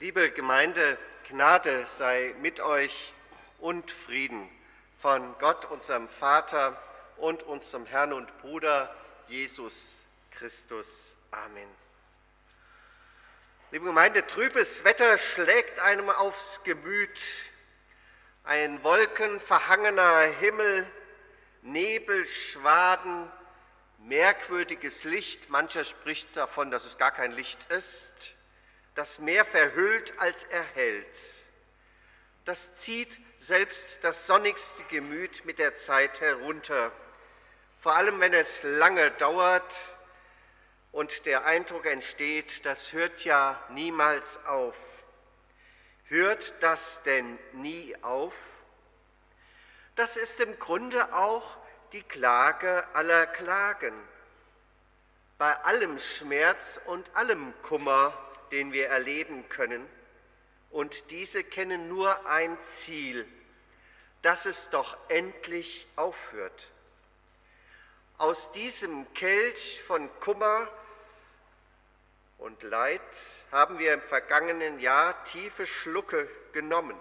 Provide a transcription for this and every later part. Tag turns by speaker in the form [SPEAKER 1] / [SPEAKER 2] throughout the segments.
[SPEAKER 1] Liebe Gemeinde, Gnade sei mit euch und Frieden von Gott, unserem Vater und unserem Herrn und Bruder Jesus Christus. Amen. Liebe Gemeinde, trübes Wetter schlägt einem aufs Gemüt. Ein wolkenverhangener Himmel, Nebel, Schwaden, merkwürdiges Licht. Mancher spricht davon, dass es gar kein Licht ist. Das Meer verhüllt als erhellt. Das zieht selbst das sonnigste Gemüt mit der Zeit herunter. Vor allem, wenn es lange dauert und der Eindruck entsteht, das hört ja niemals auf. Hört das denn nie auf? Das ist im Grunde auch die Klage aller Klagen. Bei allem Schmerz und allem Kummer, den wir erleben können, und diese kennen nur ein Ziel, dass es doch endlich aufhört. Aus diesem Kelch von Kummer und Leid haben wir im vergangenen Jahr tiefe Schlucke genommen.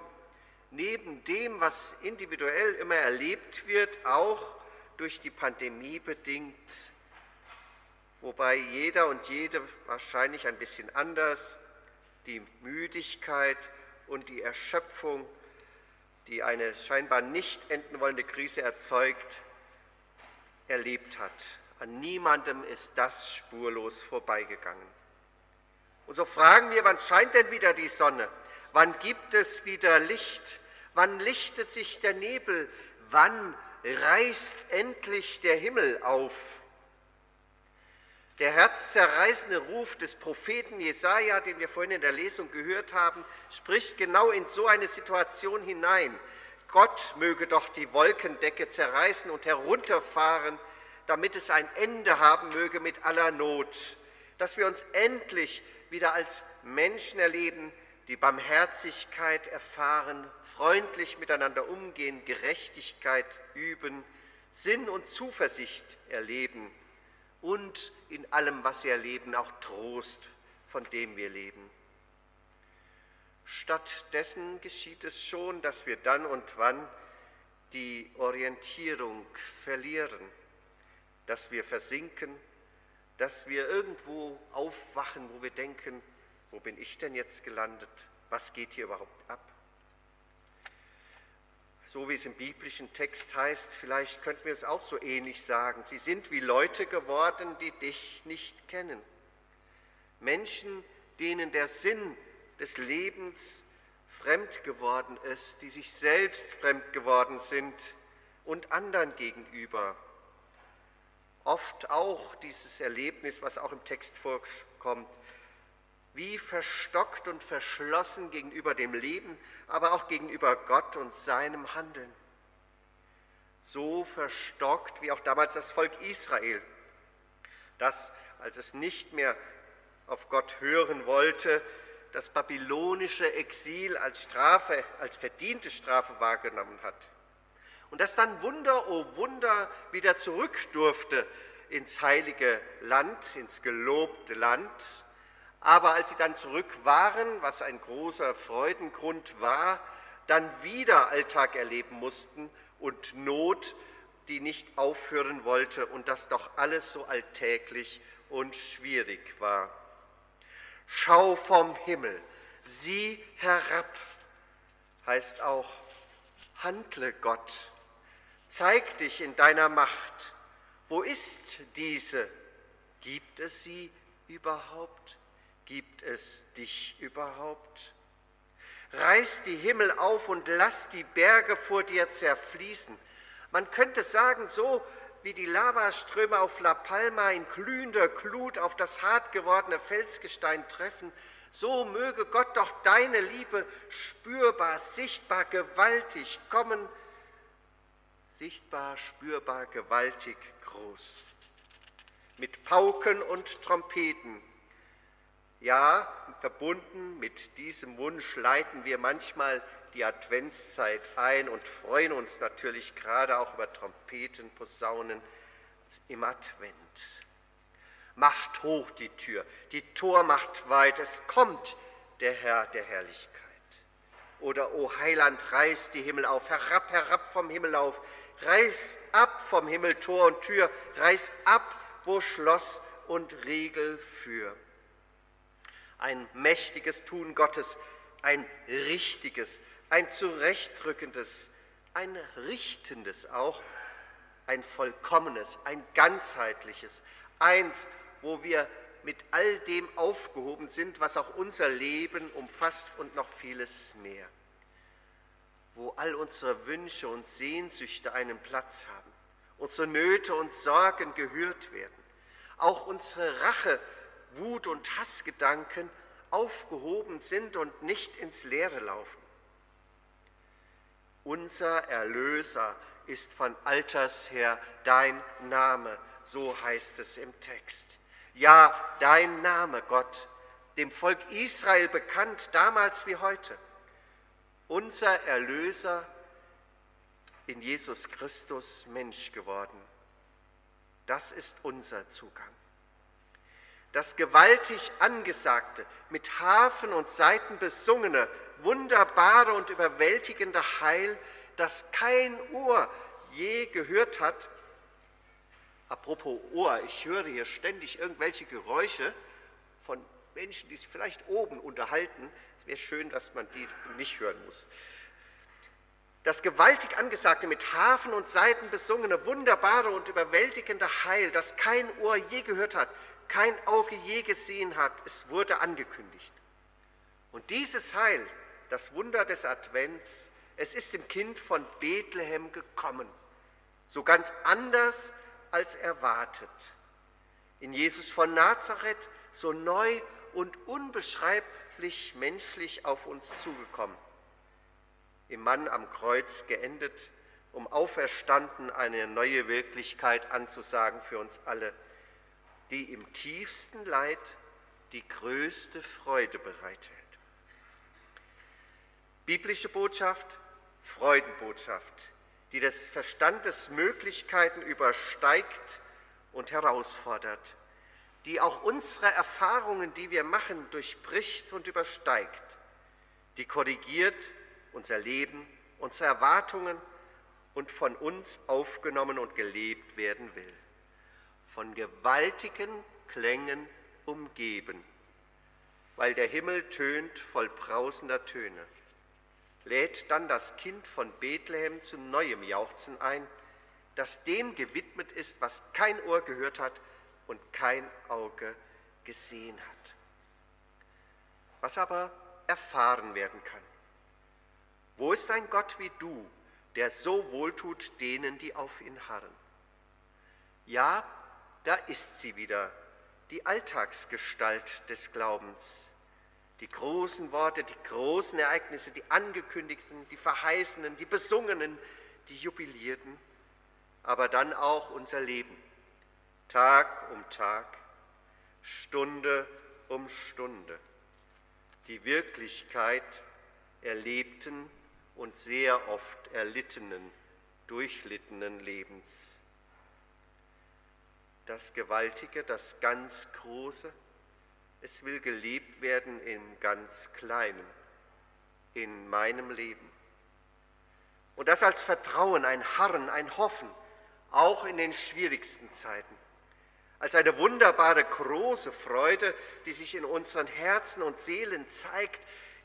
[SPEAKER 1] Neben dem, was individuell immer erlebt wird, auch durch die Pandemie bedingt, wobei jeder und jede wahrscheinlich ein bisschen anders die Müdigkeit und die Erschöpfung, die eine scheinbar nicht enden wollende Krise erzeugt, erlebt hat. An niemandem ist das spurlos vorbeigegangen. Und so fragen wir, wann scheint denn wieder die Sonne? Wann gibt es wieder Licht? Wann lichtet sich der Nebel? Wann reißt endlich der Himmel auf. Der herzzerreißende Ruf des Propheten Jesaja, den wir vorhin in der Lesung gehört haben, spricht genau in so eine Situation hinein. Gott möge doch die Wolkendecke zerreißen und herunterfahren, damit es ein Ende haben möge mit aller Not, dass wir uns endlich wieder als Menschen erleben, die Barmherzigkeit erfahren, freundlich miteinander umgehen, Gerechtigkeit üben, Sinn und Zuversicht erleben und in allem, was sie erleben, auch Trost, von dem wir leben. Stattdessen geschieht es schon, dass wir dann und wann die Orientierung verlieren, dass wir versinken, dass wir irgendwo aufwachen, wo wir denken, wo bin ich denn jetzt gelandet? Was geht hier überhaupt ab? So wie es im biblischen Text heißt, vielleicht könnten wir es auch so ähnlich sagen. Sie sind wie Leute geworden, die dich nicht kennen. Menschen, denen der Sinn des Lebens fremd geworden ist, die sich selbst fremd geworden sind und anderen gegenüber. Oft auch dieses Erlebnis, was auch im Text vorkommt, wie verstockt und verschlossen gegenüber dem Leben, aber auch gegenüber Gott und seinem Handeln. So verstockt wie auch damals das Volk Israel, das, als es nicht mehr auf Gott hören wollte, das babylonische Exil als Strafe, als verdiente Strafe wahrgenommen hat. Und das dann Wunder, oh Wunder, wieder zurück durfte ins heilige Land, ins gelobte Land, aber als sie dann zurück waren, was ein großer Freudengrund war, dann wieder Alltag erleben mussten und Not, die nicht aufhören wollte und das doch alles so alltäglich und schwierig war. Schau vom Himmel, sieh herab, heißt auch, handle Gott, zeig dich in deiner Macht. Wo ist diese? Gibt es sie überhaupt? Gibt es dich überhaupt? Reiß die Himmel auf und lass die Berge vor dir zerfließen. Man könnte sagen, so wie die Lavaströme auf La Palma in glühender Glut auf das hart gewordene Felsgestein treffen, so möge Gott doch deine Liebe spürbar, sichtbar, gewaltig kommen, sichtbar, spürbar, gewaltig groß. Mit Pauken und Trompeten ja, verbunden mit diesem Wunsch leiten wir manchmal die Adventszeit ein und freuen uns natürlich gerade auch über Trompeten, Posaunen im Advent. Macht hoch die Tür, die Tor macht weit, es kommt der Herr der Herrlichkeit. Oder, O Heiland, reiß die Himmel auf, herab, herab vom Himmel auf, reiß ab vom Himmel Tor und Tür, reiß ab, wo Schloss und Riegel für. Ein mächtiges Tun Gottes, ein richtiges, ein zurechtrückendes, ein richtendes auch, ein vollkommenes, ein ganzheitliches, eins, wo wir mit all dem aufgehoben sind, was auch unser Leben umfasst und noch vieles mehr, wo all unsere Wünsche und Sehnsüchte einen Platz haben, unsere Nöte und Sorgen gehört werden, auch unsere Rache, Wut und Hassgedanken aufgehoben sind und nicht ins Leere laufen. Unser Erlöser ist von alters her dein Name, so heißt es im Text. Ja, dein Name, Gott, dem Volk Israel bekannt, damals wie heute. Unser Erlöser in Jesus Christus Mensch geworden. Das ist unser Zugang. Das gewaltig angesagte, mit Hafen und Saiten besungene, wunderbare und überwältigende Heil, das kein Ohr je gehört hat, Apropos Ohr, ich höre hier ständig irgendwelche Geräusche von Menschen, die sich vielleicht oben unterhalten. Es wäre schön, dass man die nicht hören muss. Das gewaltig angesagte, mit Hafen und Saiten besungene, wunderbare und überwältigende Heil, das kein Ohr je gehört hat, kein Auge je gesehen hat, es wurde angekündigt. Und dieses Heil, das Wunder des Advents, es ist dem Kind von Bethlehem gekommen, so ganz anders als erwartet. In Jesus von Nazareth so neu und unbeschreiblich menschlich auf uns zugekommen. Im Mann am Kreuz geendet, um auferstanden eine neue Wirklichkeit anzusagen für uns alle, die im tiefsten Leid die größte Freude bereithält. Biblische Botschaft, Freudenbotschaft, die des Verstandes Möglichkeiten übersteigt und herausfordert, die auch unsere Erfahrungen, die wir machen, durchbricht und übersteigt, die korrigiert unser Leben, unsere Erwartungen und von uns aufgenommen und gelebt werden will. Von gewaltigen Klängen umgeben, weil der Himmel tönt voll brausender Töne lädt dann das Kind von Bethlehem zu neuem Jauchzen ein, das dem gewidmet ist, was kein Ohr gehört hat und kein Auge gesehen hat. Was aber erfahren werden kann. Wo ist ein Gott wie du, der so wohltut denen, die auf ihn harren? Ja, da ist sie wieder, die Alltagsgestalt des Glaubens. Die großen Worte, die großen Ereignisse, die angekündigten, die verheißenen, die besungenen, die jubilierten, aber dann auch unser Leben, Tag um Tag, Stunde um Stunde, die Wirklichkeit erlebten und sehr oft erlittenen, durchlittenen Lebens. Das Gewaltige, das ganz Große, es will gelebt werden im ganz Kleinen, in meinem Leben. Und das als Vertrauen, ein Harren, ein Hoffen, auch in den schwierigsten Zeiten. Als eine wunderbare, große Freude, die sich in unseren Herzen und Seelen zeigt,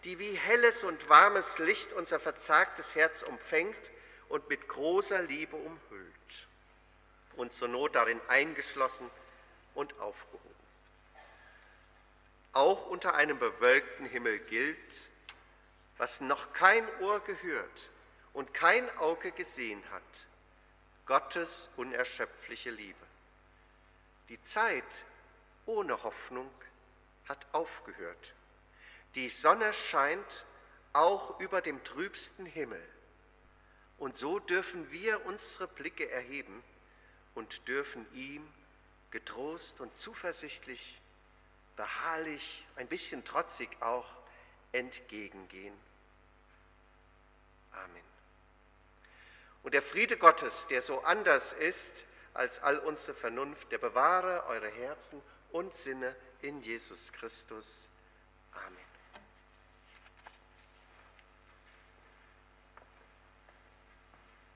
[SPEAKER 1] die wie helles und warmes Licht unser verzagtes Herz umfängt und mit großer Liebe umhüllt. Und zur Not darin eingeschlossen und aufgehoben auch unter einem bewölkten Himmel gilt, was noch kein Ohr gehört und kein Auge gesehen hat, Gottes unerschöpfliche Liebe. Die Zeit ohne Hoffnung hat aufgehört. Die Sonne scheint auch über dem trübsten Himmel. Und so dürfen wir unsere Blicke erheben und dürfen ihm getrost und zuversichtlich beharrlich, ein bisschen trotzig auch entgegengehen. Amen. Und der Friede Gottes, der so anders ist als all unsere Vernunft, der bewahre eure Herzen und Sinne in Jesus Christus. Amen.